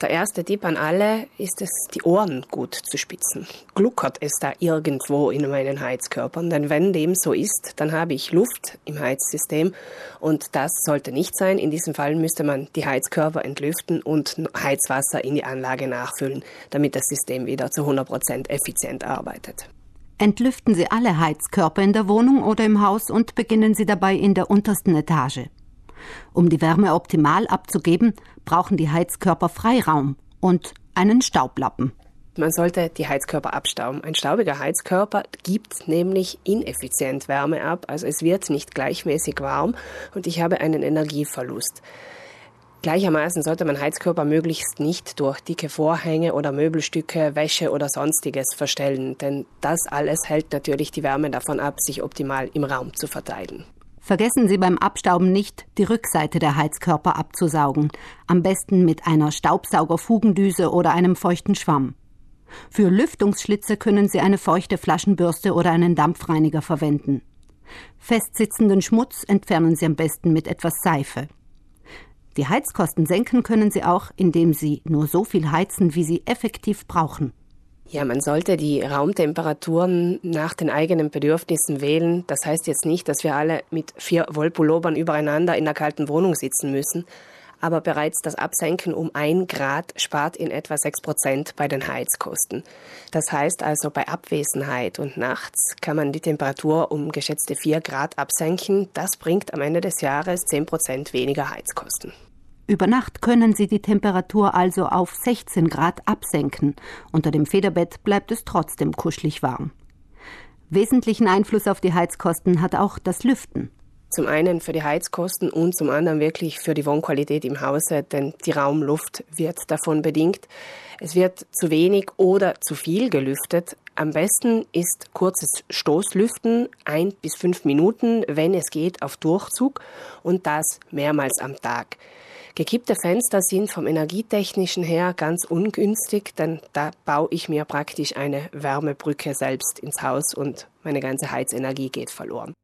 Der erste Tipp an alle ist es, die Ohren gut zu spitzen. Gluckert es da irgendwo in meinen Heizkörpern? Denn wenn dem so ist, dann habe ich Luft im Heizsystem und das sollte nicht sein. In diesem Fall müsste man die Heizkörper entlüften und Heizwasser in die Anlage nachfüllen, damit das System wieder zu 100 Prozent effizient arbeitet. Entlüften Sie alle Heizkörper in der Wohnung oder im Haus und beginnen Sie dabei in der untersten Etage. Um die Wärme optimal abzugeben, brauchen die Heizkörper Freiraum und einen Staublappen. Man sollte die Heizkörper abstauben. Ein staubiger Heizkörper gibt nämlich ineffizient Wärme ab, also es wird nicht gleichmäßig warm und ich habe einen Energieverlust. Gleichermaßen sollte man Heizkörper möglichst nicht durch dicke Vorhänge oder Möbelstücke, Wäsche oder sonstiges verstellen, denn das alles hält natürlich die Wärme davon ab, sich optimal im Raum zu verteilen. Vergessen Sie beim Abstauben nicht, die Rückseite der Heizkörper abzusaugen, am besten mit einer Staubsaugerfugendüse oder einem feuchten Schwamm. Für Lüftungsschlitze können Sie eine feuchte Flaschenbürste oder einen Dampfreiniger verwenden. Festsitzenden Schmutz entfernen Sie am besten mit etwas Seife. Die Heizkosten senken können Sie auch, indem Sie nur so viel heizen, wie Sie effektiv brauchen. Ja, man sollte die Raumtemperaturen nach den eigenen Bedürfnissen wählen. Das heißt jetzt nicht, dass wir alle mit vier Wollpullovern übereinander in der kalten Wohnung sitzen müssen. Aber bereits das Absenken um ein Grad spart in etwa sechs Prozent bei den Heizkosten. Das heißt also, bei Abwesenheit und nachts kann man die Temperatur um geschätzte vier Grad absenken. Das bringt am Ende des Jahres zehn Prozent weniger Heizkosten. Über Nacht können Sie die Temperatur also auf 16 Grad absenken. Unter dem Federbett bleibt es trotzdem kuschelig warm. Wesentlichen Einfluss auf die Heizkosten hat auch das Lüften. Zum einen für die Heizkosten und zum anderen wirklich für die Wohnqualität im Hause, denn die Raumluft wird davon bedingt. Es wird zu wenig oder zu viel gelüftet. Am besten ist kurzes Stoßlüften, ein bis fünf Minuten, wenn es geht, auf Durchzug und das mehrmals am Tag. Gekippte Fenster sind vom energietechnischen her ganz ungünstig, denn da baue ich mir praktisch eine Wärmebrücke selbst ins Haus und meine ganze Heizenergie geht verloren.